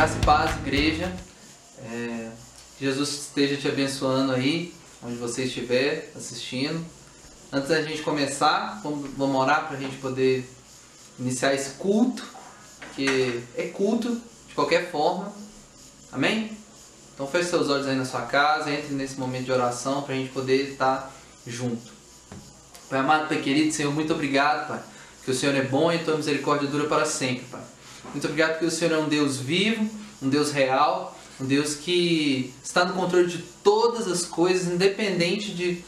Graça e paz, igreja. É, Jesus esteja te abençoando aí, onde você estiver assistindo. Antes da gente começar, vamos, vamos orar para a gente poder iniciar esse culto, que é culto de qualquer forma. Amém? Então feche seus olhos aí na sua casa, entre nesse momento de oração para a gente poder estar junto. Pai amado, Pai querido, Senhor, muito obrigado, Pai, que o Senhor é bom e a tua misericórdia dura para sempre, Pai. Muito obrigado porque o Senhor é um Deus vivo, um Deus real, um Deus que está no controle de todas as coisas, independente de,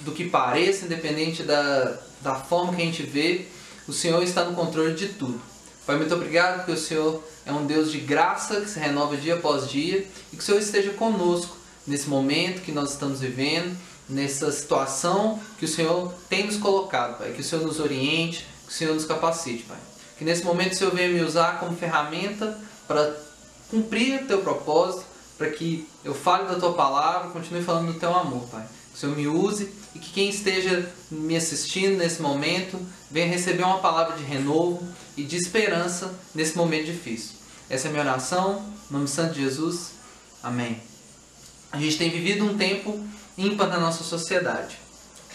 do que pareça, independente da, da forma que a gente vê, o Senhor está no controle de tudo. Pai, muito obrigado porque o Senhor é um Deus de graça que se renova dia após dia e que o Senhor esteja conosco nesse momento que nós estamos vivendo, nessa situação que o Senhor tem nos colocado, Pai. Que o Senhor nos oriente, que o Senhor nos capacite, Pai. Que nesse momento o Senhor venha me usar como ferramenta para cumprir o teu propósito, para que eu fale da tua palavra, continue falando do teu amor, Pai. Que o Senhor me use e que quem esteja me assistindo nesse momento venha receber uma palavra de renovo e de esperança nesse momento difícil. Essa é a minha oração, em nome santo de Jesus. Amém. A gente tem vivido um tempo ímpar na nossa sociedade.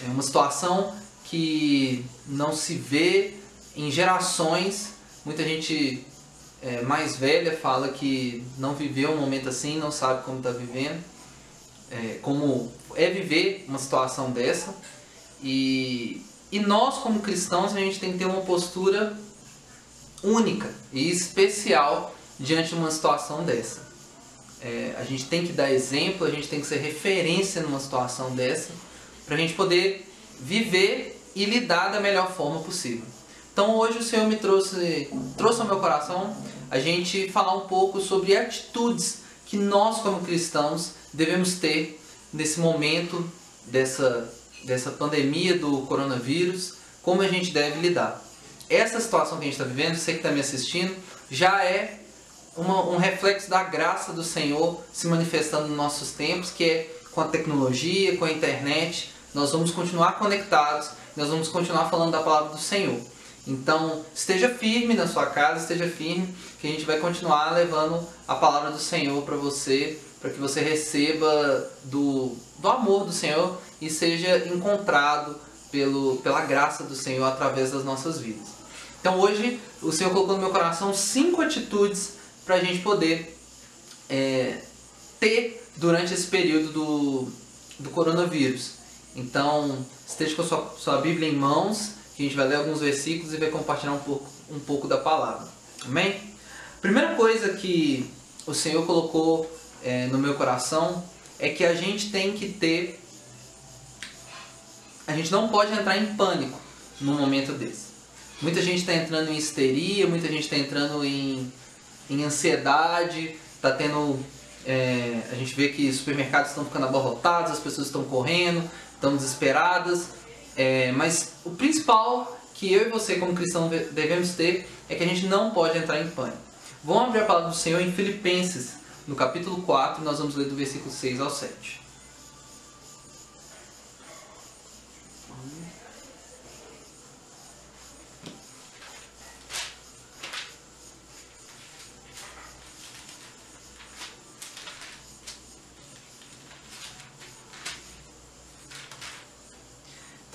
É uma situação que não se vê em gerações. Muita gente é, mais velha fala que não viveu um momento assim, não sabe como está vivendo, é, como é viver uma situação dessa. E, e nós, como cristãos, a gente tem que ter uma postura única e especial diante de uma situação dessa. É, a gente tem que dar exemplo, a gente tem que ser referência numa situação dessa, para a gente poder viver e lidar da melhor forma possível. Então hoje o Senhor me trouxe, trouxe ao meu coração a gente falar um pouco sobre atitudes que nós como cristãos devemos ter nesse momento dessa, dessa pandemia do coronavírus, como a gente deve lidar. Essa situação que a gente está vivendo, você que está me assistindo, já é uma, um reflexo da graça do Senhor se manifestando nos nossos tempos, que é com a tecnologia, com a internet, nós vamos continuar conectados, nós vamos continuar falando da palavra do Senhor. Então, esteja firme na sua casa, esteja firme, que a gente vai continuar levando a palavra do Senhor para você, para que você receba do, do amor do Senhor e seja encontrado pelo, pela graça do Senhor através das nossas vidas. Então, hoje, o Senhor colocou no meu coração cinco atitudes para a gente poder é, ter durante esse período do, do coronavírus. Então, esteja com a sua, sua Bíblia em mãos a gente vai ler alguns versículos e vai compartilhar um pouco, um pouco da palavra. Amém? Primeira coisa que o Senhor colocou é, no meu coração é que a gente tem que ter. A gente não pode entrar em pânico num momento desse. Muita gente está entrando em histeria, muita gente está entrando em, em ansiedade, está tendo. É, a gente vê que os supermercados estão ficando abarrotados, as pessoas estão correndo, estão desesperadas. É, mas o principal que eu e você, como cristão, devemos ter é que a gente não pode entrar em pânico. Vamos abrir a palavra do Senhor em Filipenses, no capítulo 4, nós vamos ler do versículo 6 ao 7.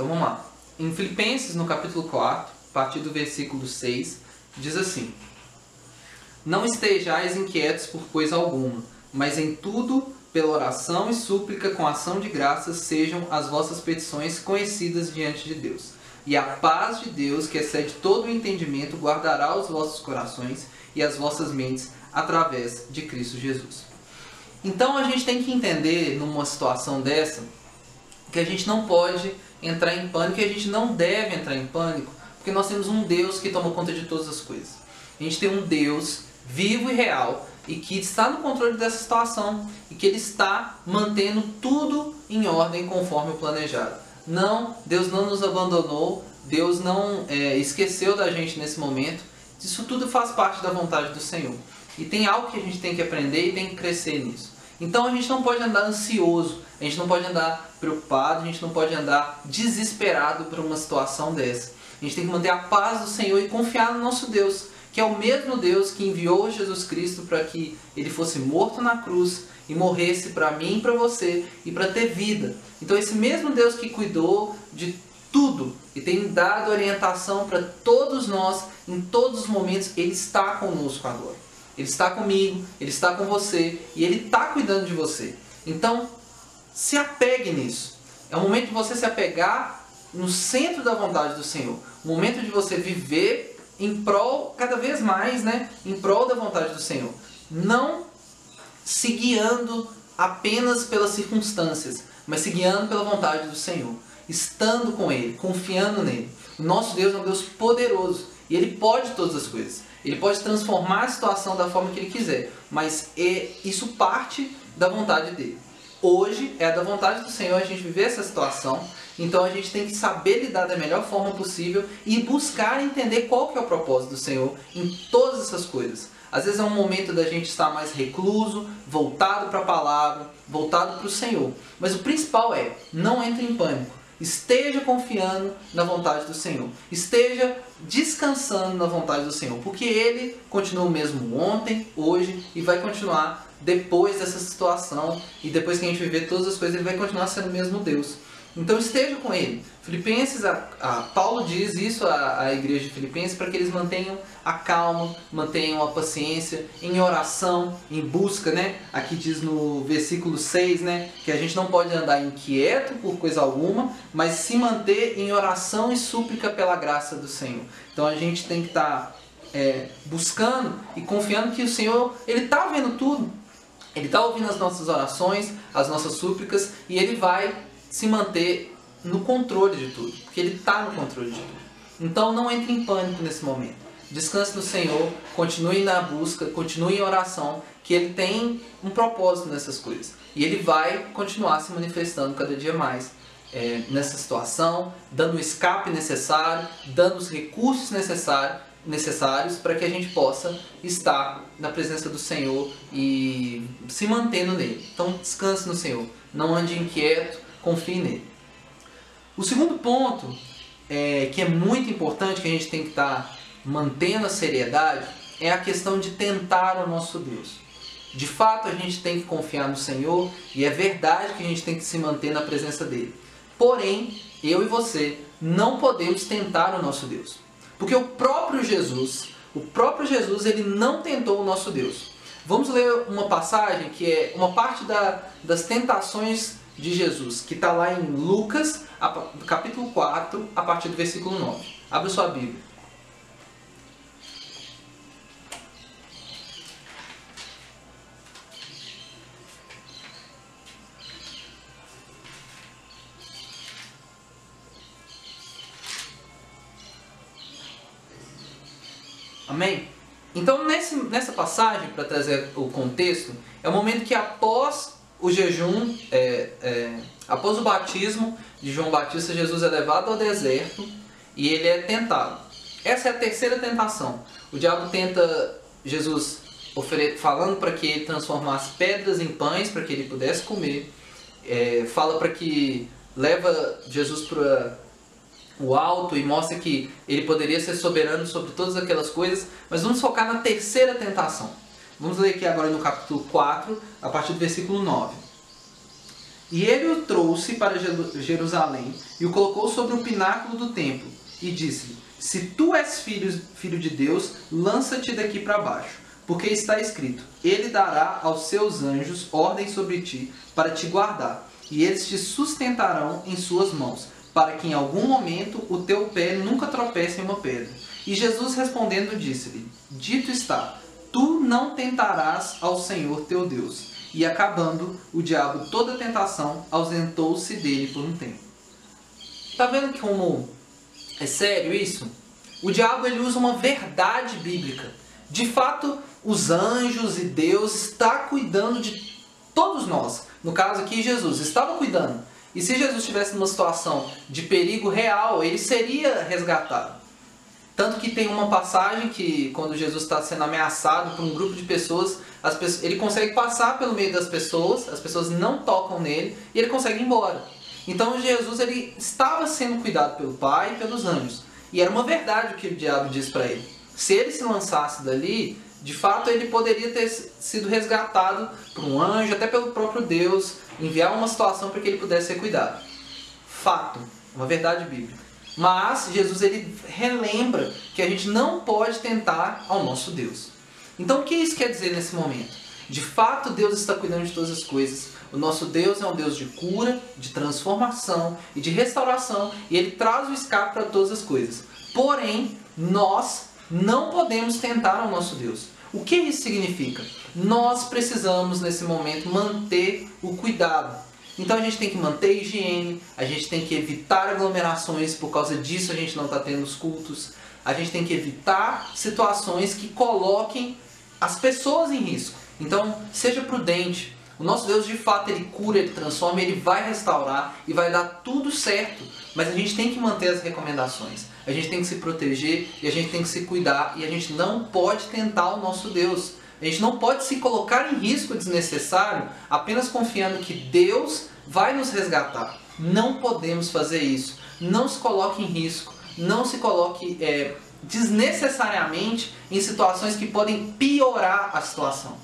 Então vamos lá. Em Filipenses, no capítulo 4, a partir do versículo 6, diz assim: Não estejais inquietos por coisa alguma, mas em tudo, pela oração e súplica com ação de graças, sejam as vossas petições conhecidas diante de Deus. E a paz de Deus, que excede todo o entendimento, guardará os vossos corações e as vossas mentes através de Cristo Jesus. Então a gente tem que entender, numa situação dessa, que a gente não pode entrar em pânico e a gente não deve entrar em pânico, porque nós temos um Deus que toma conta de todas as coisas. A gente tem um Deus vivo e real e que está no controle dessa situação e que ele está mantendo tudo em ordem conforme o planejado. Não, Deus não nos abandonou, Deus não é, esqueceu da gente nesse momento. Isso tudo faz parte da vontade do Senhor. E tem algo que a gente tem que aprender e tem que crescer nisso. Então a gente não pode andar ansioso, a gente não pode andar preocupado, a gente não pode andar desesperado por uma situação dessa. A gente tem que manter a paz do Senhor e confiar no nosso Deus, que é o mesmo Deus que enviou Jesus Cristo para que ele fosse morto na cruz e morresse para mim e para você e para ter vida. Então esse mesmo Deus que cuidou de tudo e tem dado orientação para todos nós em todos os momentos, ele está conosco agora. Ele está comigo, ele está com você e ele está cuidando de você. Então, se apegue nisso. É o momento de você se apegar no centro da vontade do Senhor. O momento de você viver em prol, cada vez mais, né? Em prol da vontade do Senhor. Não se guiando apenas pelas circunstâncias, mas se guiando pela vontade do Senhor. Estando com Ele, confiando nele. O nosso Deus é um Deus poderoso e Ele pode todas as coisas. Ele pode transformar a situação da forma que Ele quiser, mas é, isso parte da vontade dele. Hoje é da vontade do Senhor a gente viver essa situação, então a gente tem que saber lidar da melhor forma possível e buscar entender qual que é o propósito do Senhor em todas essas coisas. Às vezes é um momento da gente estar mais recluso, voltado para a palavra, voltado para o Senhor. Mas o principal é, não entre em pânico. Esteja confiando na vontade do Senhor. Esteja descansando na vontade do Senhor. Porque Ele continua o mesmo ontem, hoje e vai continuar depois dessa situação. E depois que a gente viver todas as coisas, Ele vai continuar sendo o mesmo Deus. Então esteja com ele. Filipenses, a, a Paulo diz isso à, à igreja de Filipenses para que eles mantenham a calma, mantenham a paciência, em oração, em busca, né? Aqui diz no versículo 6, né? Que a gente não pode andar inquieto por coisa alguma, mas se manter em oração e súplica pela graça do Senhor. Então a gente tem que estar tá, é, buscando e confiando que o Senhor, Ele está vendo tudo. Ele está ouvindo as nossas orações, as nossas súplicas e Ele vai se manter no controle de tudo, porque Ele está no controle de tudo. Então não entre em pânico nesse momento. Descanse no Senhor, continue na busca, continue em oração, que Ele tem um propósito nessas coisas. E Ele vai continuar se manifestando cada dia mais é, nessa situação, dando o escape necessário, dando os recursos necessários necessários para que a gente possa estar na presença do Senhor e se mantendo nele. Então descanse no Senhor, não ande inquieto, confie nele. O segundo ponto, é, que é muito importante, que a gente tem que estar tá mantendo a seriedade, é a questão de tentar o nosso Deus. De fato, a gente tem que confiar no Senhor e é verdade que a gente tem que se manter na presença dele. Porém, eu e você não podemos tentar o nosso Deus. Porque o próprio Jesus, o próprio Jesus, ele não tentou o nosso Deus. Vamos ler uma passagem que é uma parte da, das tentações de Jesus, que está lá em Lucas, capítulo 4, a partir do versículo 9. Abra sua Bíblia. Amém? Então, nesse, nessa passagem, para trazer o contexto, é o momento que após o jejum, é, é, após o batismo de João Batista, Jesus é levado ao deserto e ele é tentado. Essa é a terceira tentação. O diabo tenta Jesus falando para que ele transformasse pedras em pães para que ele pudesse comer. É, fala para que leva Jesus para o alto e mostra que ele poderia ser soberano sobre todas aquelas coisas. Mas vamos focar na terceira tentação. Vamos ler aqui agora no capítulo 4, a partir do versículo 9. E ele o trouxe para Jerusalém e o colocou sobre o pináculo do templo e disse-lhe: Se tu és filho, filho de Deus, lança-te daqui para baixo, porque está escrito: Ele dará aos seus anjos ordem sobre ti para te guardar, e eles te sustentarão em suas mãos, para que em algum momento o teu pé nunca tropece em uma pedra. E Jesus respondendo disse-lhe: Dito está tu não tentarás ao Senhor teu Deus. E acabando o diabo toda tentação, ausentou-se dele por um tempo. Tá vendo como é sério isso? O diabo ele usa uma verdade bíblica. De fato, os anjos e Deus está cuidando de todos nós. No caso aqui, Jesus estava cuidando. E se Jesus estivesse numa situação de perigo real, ele seria resgatado. Tanto que tem uma passagem que, quando Jesus está sendo ameaçado por um grupo de pessoas, pessoas, ele consegue passar pelo meio das pessoas, as pessoas não tocam nele e ele consegue ir embora. Então Jesus ele estava sendo cuidado pelo Pai e pelos anjos. E era uma verdade o que o diabo diz para ele. Se ele se lançasse dali, de fato ele poderia ter sido resgatado por um anjo, até pelo próprio Deus, enviar uma situação para que ele pudesse ser cuidado. Fato, uma verdade bíblica. Mas Jesus ele relembra que a gente não pode tentar ao nosso Deus. Então o que isso quer dizer nesse momento? De fato, Deus está cuidando de todas as coisas. O nosso Deus é um Deus de cura, de transformação e de restauração, e ele traz o escape para todas as coisas. Porém, nós não podemos tentar ao nosso Deus. O que isso significa? Nós precisamos nesse momento manter o cuidado. Então a gente tem que manter a higiene, a gente tem que evitar aglomerações, por causa disso a gente não está tendo os cultos. A gente tem que evitar situações que coloquem as pessoas em risco. Então seja prudente. O nosso Deus de fato ele cura, ele transforma, ele vai restaurar e vai dar tudo certo. Mas a gente tem que manter as recomendações. A gente tem que se proteger e a gente tem que se cuidar e a gente não pode tentar o nosso Deus. A gente não pode se colocar em risco desnecessário apenas confiando que Deus vai nos resgatar. Não podemos fazer isso. Não se coloque em risco. Não se coloque é, desnecessariamente em situações que podem piorar a situação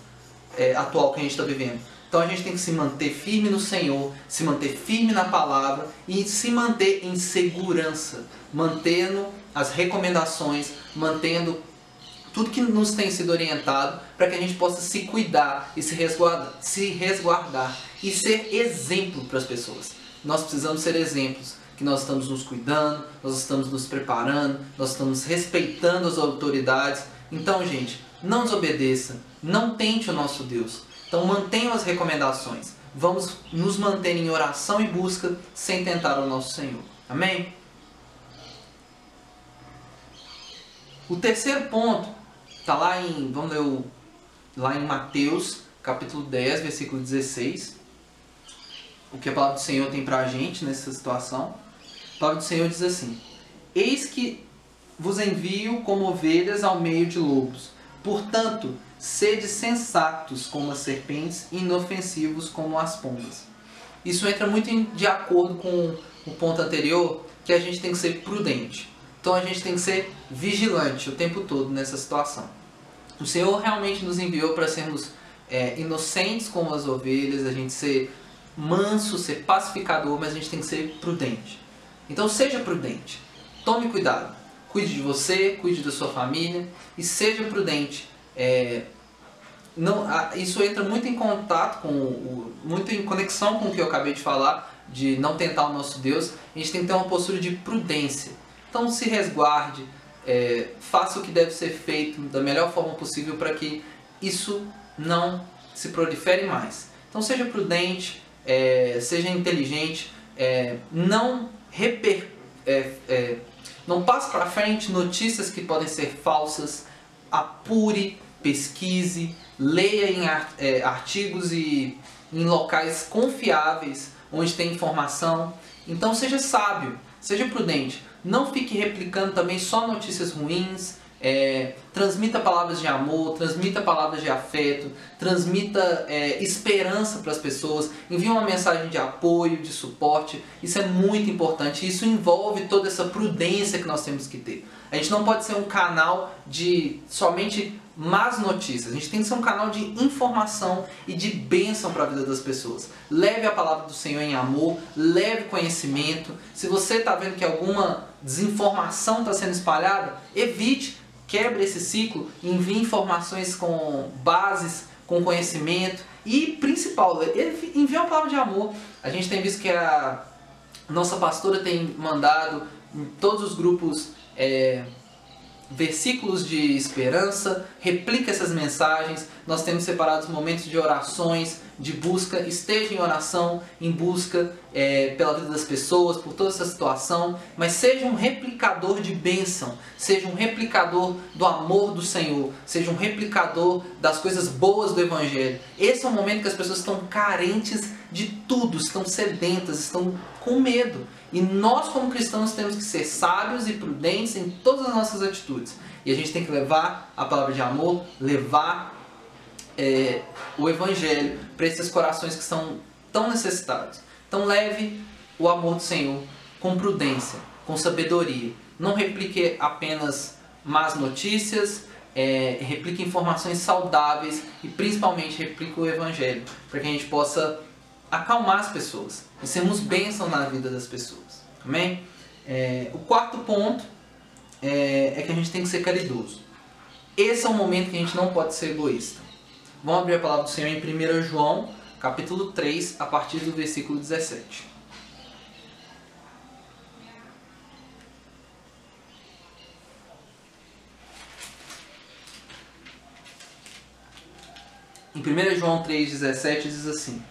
é, atual que a gente está vivendo. Então a gente tem que se manter firme no Senhor, se manter firme na palavra e se manter em segurança, mantendo as recomendações, mantendo tudo que nos tem sido orientado para que a gente possa se cuidar e se resguardar, se resguardar e ser exemplo para as pessoas. Nós precisamos ser exemplos, que nós estamos nos cuidando, nós estamos nos preparando, nós estamos respeitando as autoridades. Então, gente, não desobedeça, não tente o nosso Deus. Então, mantenham as recomendações. Vamos nos manter em oração e busca sem tentar o nosso Senhor. Amém? O terceiro ponto Está lá em, vamos ler o, lá em Mateus, capítulo 10, versículo 16. O que a palavra do Senhor tem para a gente nessa situação. A palavra do Senhor diz assim: Eis que vos envio como ovelhas ao meio de lobos. Portanto, sede sensatos como as serpentes e inofensivos como as pombas. Isso entra muito de acordo com o ponto anterior, que a gente tem que ser prudente. Então a gente tem que ser vigilante o tempo todo nessa situação. O Senhor realmente nos enviou para sermos é, inocentes como as ovelhas, a gente ser manso, ser pacificador, mas a gente tem que ser prudente. Então seja prudente, tome cuidado, cuide de você, cuide da sua família e seja prudente. É, não, isso entra muito em contato com muito em conexão com o que eu acabei de falar de não tentar o nosso Deus. A gente tem que ter uma postura de prudência. Então se resguarde, é, faça o que deve ser feito da melhor forma possível para que isso não se prolifere mais. Então seja prudente, é, seja inteligente, é, não reper, é, é, não passe para frente notícias que podem ser falsas, apure, pesquise, leia em é, artigos e em locais confiáveis onde tem informação. Então seja sábio, seja prudente. Não fique replicando também só notícias ruins. É, transmita palavras de amor, transmita palavras de afeto, transmita é, esperança para as pessoas, envie uma mensagem de apoio, de suporte. Isso é muito importante. Isso envolve toda essa prudência que nós temos que ter. A gente não pode ser um canal de somente más notícias. A gente tem que ser um canal de informação e de bênção para a vida das pessoas. Leve a palavra do Senhor em amor, leve conhecimento. Se você está vendo que alguma desinformação está sendo espalhada, evite, quebre esse ciclo, envie informações com bases, com conhecimento e, principal, envie uma palavra de amor. A gente tem visto que a nossa pastora tem mandado em todos os grupos é, versículos de esperança, replica essas mensagens. Nós temos separados momentos de orações, de busca. Esteja em oração, em busca é, pela vida das pessoas, por toda essa situação. Mas seja um replicador de bênção, seja um replicador do amor do Senhor, seja um replicador das coisas boas do Evangelho. Esse é o momento que as pessoas estão carentes de tudo, estão sedentas, estão com medo. E nós, como cristãos, temos que ser sábios e prudentes em todas as nossas atitudes. E a gente tem que levar a palavra de amor, levar é, o evangelho para esses corações que são tão necessitados. Então, leve o amor do Senhor com prudência, com sabedoria. Não replique apenas más notícias, é, replique informações saudáveis e principalmente replique o Evangelho, para que a gente possa acalmar as pessoas e sermos bênçãos na vida das pessoas. Amém? É, o quarto ponto é, é que a gente tem que ser caridoso. Esse é o momento que a gente não pode ser egoísta. Vamos abrir a palavra do Senhor em 1 João, capítulo 3, a partir do versículo 17. Em 1 João 3,17 diz assim: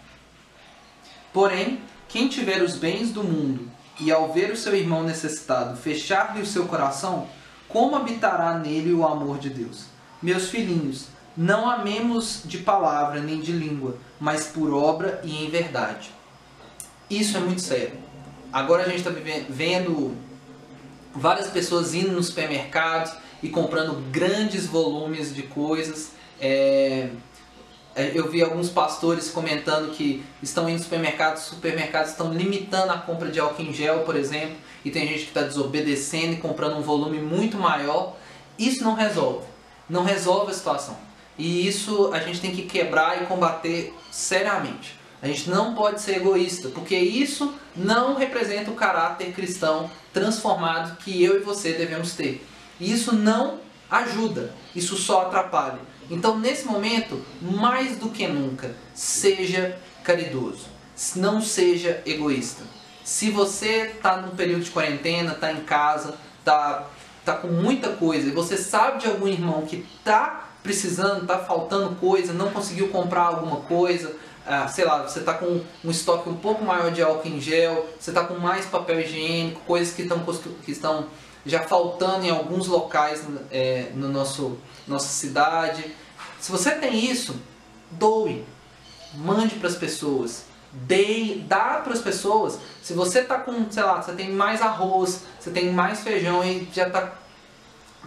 Porém, quem tiver os bens do mundo e ao ver o seu irmão necessitado fechar-lhe o seu coração, como habitará nele o amor de Deus? Meus filhinhos, não amemos de palavra nem de língua, mas por obra e em verdade. Isso é muito sério. Agora a gente está vendo várias pessoas indo nos supermercados e comprando grandes volumes de coisas. É, eu vi alguns pastores comentando que estão indo supermercados, supermercados estão limitando a compra de álcool em gel, por exemplo, e tem gente que está desobedecendo e comprando um volume muito maior. Isso não resolve, não resolve a situação. E isso a gente tem que quebrar e combater seriamente. A gente não pode ser egoísta, porque isso não representa o caráter cristão transformado que eu e você devemos ter. E isso não ajuda, isso só atrapalha. Então, nesse momento, mais do que nunca, seja caridoso. Não seja egoísta. Se você está num período de quarentena, está em casa, está tá com muita coisa e você sabe de algum irmão que está precisando, está faltando coisa, não conseguiu comprar alguma coisa, ah, sei lá, você está com um estoque um pouco maior de álcool em gel, você está com mais papel higiênico, coisas que, estão que estão já faltando em alguns locais é, no nosso nossa cidade. Se você tem isso, doe, mande para as pessoas, dê, dá para as pessoas. Se você tá com, sei lá, você tem mais arroz, você tem mais feijão e já tá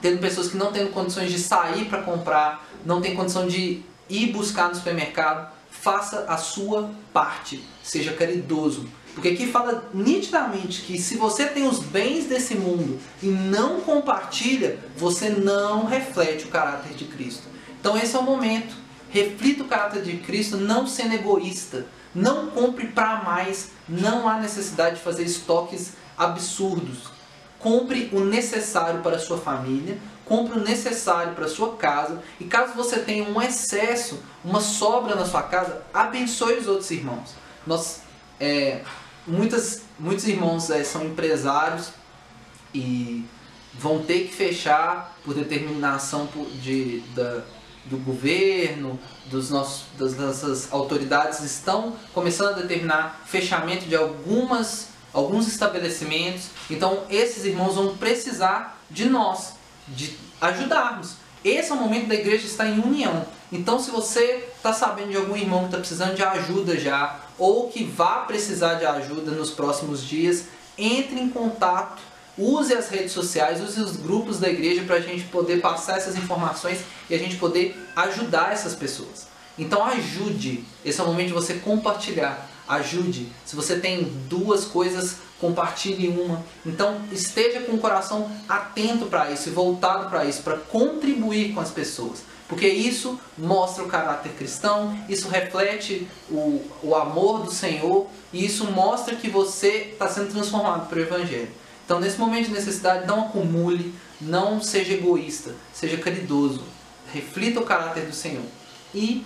tendo pessoas que não têm condições de sair para comprar, não tem condição de ir buscar no supermercado, faça a sua parte, seja caridoso. Porque aqui fala nitidamente que se você tem os bens desse mundo e não compartilha, você não reflete o caráter de Cristo. Então esse é o momento. Reflita o caráter de Cristo não sendo egoísta. Não compre para mais. Não há necessidade de fazer estoques absurdos. Compre o necessário para a sua família, compre o necessário para a sua casa. E caso você tenha um excesso, uma sobra na sua casa, abençoe os outros irmãos. Nós é, muitas, muitos irmãos é, são empresários e vão ter que fechar por determinação de, da, do governo, dos nossos, das nossas autoridades estão começando a determinar fechamento de algumas, alguns estabelecimentos. Então esses irmãos vão precisar de nós, de ajudarmos. Esse é o momento da igreja estar em união. Então se você está sabendo de algum irmão que está precisando de ajuda já, ou que vá precisar de ajuda nos próximos dias, entre em contato, use as redes sociais, use os grupos da igreja para a gente poder passar essas informações e a gente poder ajudar essas pessoas. Então ajude, esse é o momento de você compartilhar. Ajude. Se você tem duas coisas, compartilhe uma. Então esteja com o coração atento para isso e voltado para isso, para contribuir com as pessoas. Porque isso mostra o caráter cristão, isso reflete o, o amor do Senhor e isso mostra que você está sendo transformado pelo Evangelho. Então, nesse momento de necessidade, não acumule, não seja egoísta, seja caridoso, reflita o caráter do Senhor e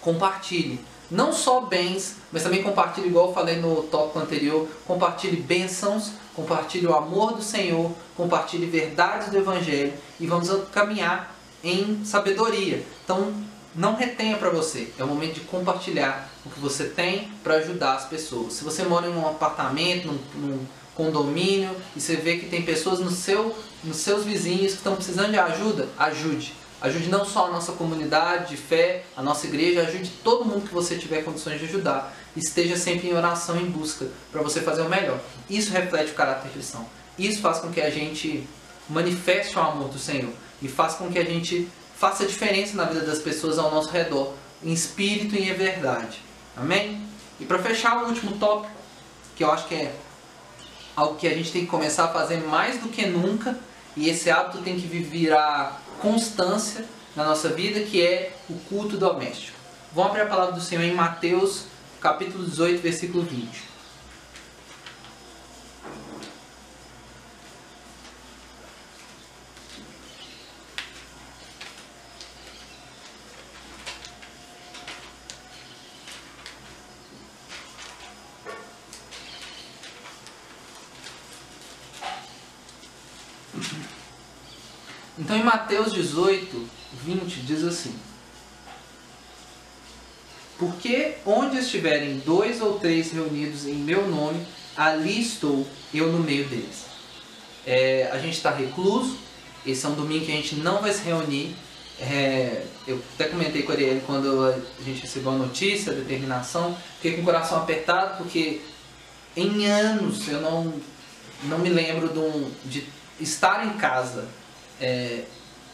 compartilhe. Não só bens, mas também compartilhe, igual eu falei no tópico anterior, compartilhe bênçãos, compartilhe o amor do Senhor, compartilhe verdades do Evangelho e vamos caminhar em sabedoria. Então, não retenha para você. É o momento de compartilhar o que você tem para ajudar as pessoas. Se você mora em um apartamento, num, num condomínio e você vê que tem pessoas no seu, nos seus vizinhos que estão precisando de ajuda, ajude. Ajude não só a nossa comunidade de fé, a nossa igreja, ajude todo mundo que você tiver condições de ajudar. Esteja sempre em oração, em busca, para você fazer o melhor. Isso reflete o caráter cristão. Isso faz com que a gente manifeste o amor do Senhor e faz com que a gente faça diferença na vida das pessoas ao nosso redor, em espírito e em verdade. Amém? E para fechar o último tópico, que eu acho que é algo que a gente tem que começar a fazer mais do que nunca, e esse hábito tem que virar constância na nossa vida, que é o culto doméstico. Vamos abrir a palavra do Senhor em Mateus, capítulo 18, versículo 20. Então em Mateus 18, 20 diz assim: Porque onde estiverem dois ou três reunidos em meu nome, ali estou eu no meio deles. É, a gente está recluso, esse é um domingo que a gente não vai se reunir. É, eu até comentei com a Ariel quando a gente recebeu a notícia, a determinação, fiquei com o coração apertado porque em anos eu não, não me lembro de, um, de estar em casa é,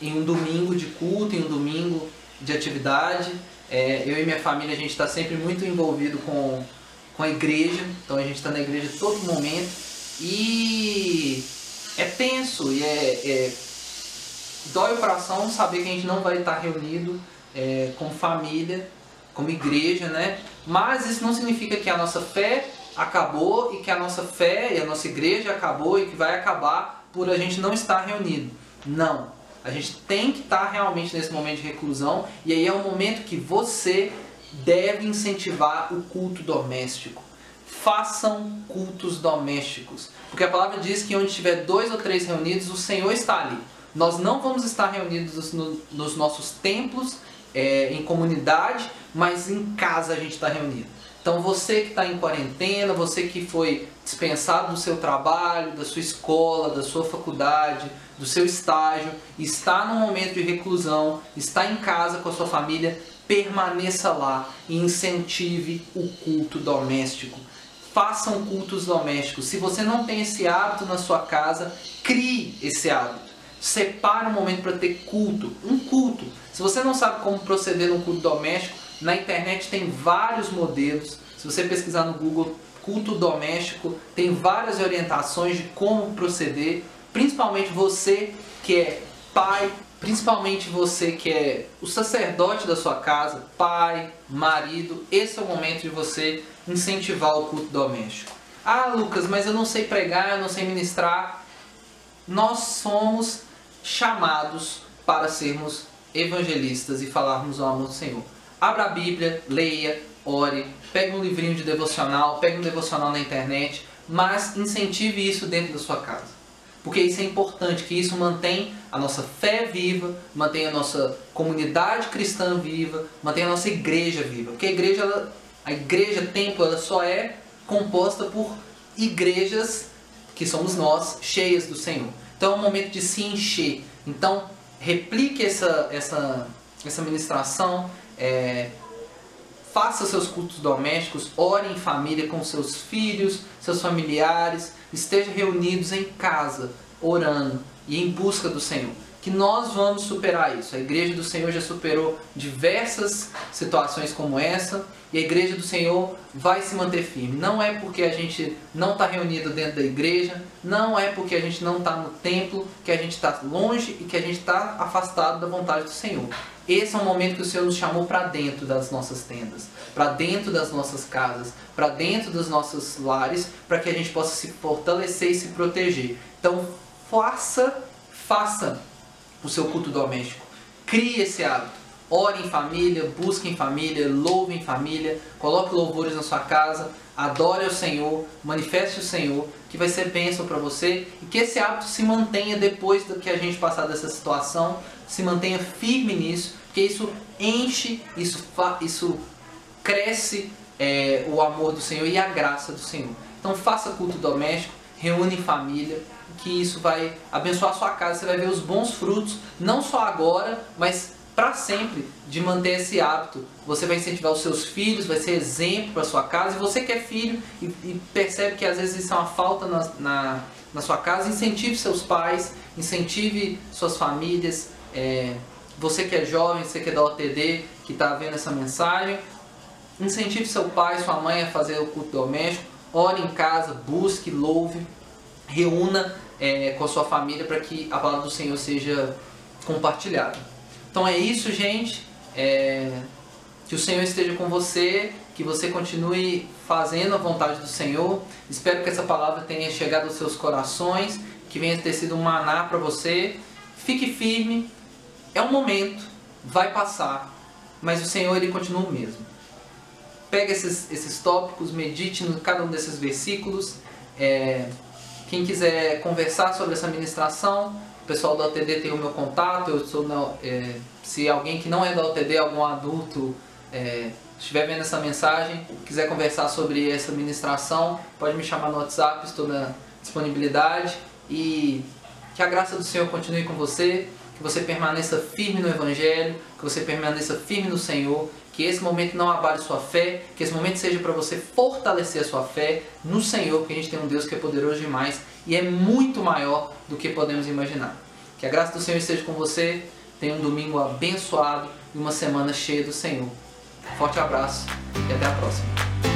em um domingo de culto, em um domingo de atividade. É, eu e minha família, a gente está sempre muito envolvido com, com a igreja, então a gente está na igreja todo momento e é tenso e é, é, dói o coração saber que a gente não vai estar reunido é, família, como igreja, né? Mas isso não significa que a nossa fé acabou e que a nossa fé e a nossa igreja acabou e que vai acabar por a gente não estar reunido. Não. A gente tem que estar realmente nesse momento de reclusão e aí é o momento que você deve incentivar o culto doméstico. Façam cultos domésticos. Porque a palavra diz que onde tiver dois ou três reunidos, o Senhor está ali. Nós não vamos estar reunidos no, nos nossos templos, é, em comunidade, mas em casa a gente está reunido. Então você que está em quarentena, você que foi dispensado do seu trabalho, da sua escola, da sua faculdade, do seu estágio, está num momento de reclusão, está em casa com a sua família, permaneça lá e incentive o culto doméstico. Façam cultos domésticos. Se você não tem esse hábito na sua casa, crie esse hábito. Separe um momento para ter culto, um culto. Se você não sabe como proceder num culto doméstico, na internet tem vários modelos. Se você pesquisar no Google culto doméstico, tem várias orientações de como proceder principalmente você que é pai, principalmente você que é o sacerdote da sua casa, pai, marido, esse é o momento de você incentivar o culto doméstico. Ah, Lucas, mas eu não sei pregar, eu não sei ministrar. Nós somos chamados para sermos evangelistas e falarmos o amor do Senhor. Abra a Bíblia, leia, ore, pegue um livrinho de devocional, pegue um devocional na internet, mas incentive isso dentro da sua casa porque isso é importante, que isso mantém a nossa fé viva, mantém a nossa comunidade cristã viva, mantém a nossa igreja viva. Porque a igreja, ela, a igreja templo, ela só é composta por igrejas que somos nós, cheias do Senhor. Então é um momento de se encher. Então replique essa, essa, essa ministração, é, faça seus cultos domésticos, ore em família com seus filhos, seus familiares, esteja reunidos em casa, orando e em busca do Senhor. Que nós vamos superar isso. A igreja do Senhor já superou diversas situações como essa e a igreja do Senhor vai se manter firme. Não é porque a gente não está reunido dentro da igreja, não é porque a gente não está no templo, que a gente está longe e que a gente está afastado da vontade do Senhor. Esse é o momento que o Senhor nos chamou para dentro das nossas tendas, para dentro das nossas casas, para dentro dos nossos lares, para que a gente possa se fortalecer e se proteger. Então, faça, faça o seu culto doméstico. Crie esse hábito. Ore em família, busque em família, louve em família, coloque louvores na sua casa, adore o Senhor, manifeste o Senhor, que vai ser bênção para você e que esse hábito se mantenha depois do que a gente passar dessa situação, se mantenha firme nisso, porque isso enche, isso, isso cresce é, o amor do Senhor e a graça do Senhor. Então faça culto doméstico, reúne em família, que isso vai abençoar a sua casa, você vai ver os bons frutos, não só agora, mas para sempre de manter esse hábito. Você vai incentivar os seus filhos, vai ser exemplo para sua casa. E você que é filho e, e, percebe que às vezes isso é uma falta na, na, na, sua casa, incentive seus pais, incentive suas famílias. É, você que é jovem, você que é da OTD, que está vendo essa mensagem, incentive seu pai, sua mãe a fazer o culto doméstico. Ore em casa, busque, louve, reúna é, com a sua família para que a palavra do Senhor seja compartilhada. Então é isso, gente. É, que o Senhor esteja com você, que você continue fazendo a vontade do Senhor. Espero que essa palavra tenha chegado aos seus corações, que venha ter sido um maná para você. Fique firme. É um momento, vai passar, mas o Senhor ele continua o mesmo. Pega esses, esses tópicos, medite em cada um desses versículos. É, quem quiser conversar sobre essa ministração, o pessoal do OTD tem o meu contato. Eu sou na, é, se alguém que não é da OTD, algum adulto, é, estiver vendo essa mensagem, quiser conversar sobre essa ministração, pode me chamar no WhatsApp, estou na disponibilidade. E que a graça do Senhor continue com você, que você permaneça firme no Evangelho, que você permaneça firme no Senhor, que esse momento não abale sua fé, que esse momento seja para você fortalecer a sua fé no Senhor, porque a gente tem um Deus que é poderoso demais e é muito maior do que podemos imaginar. Que a graça do Senhor esteja com você, tenha um domingo abençoado e uma semana cheia do Senhor. Forte abraço e até a próxima.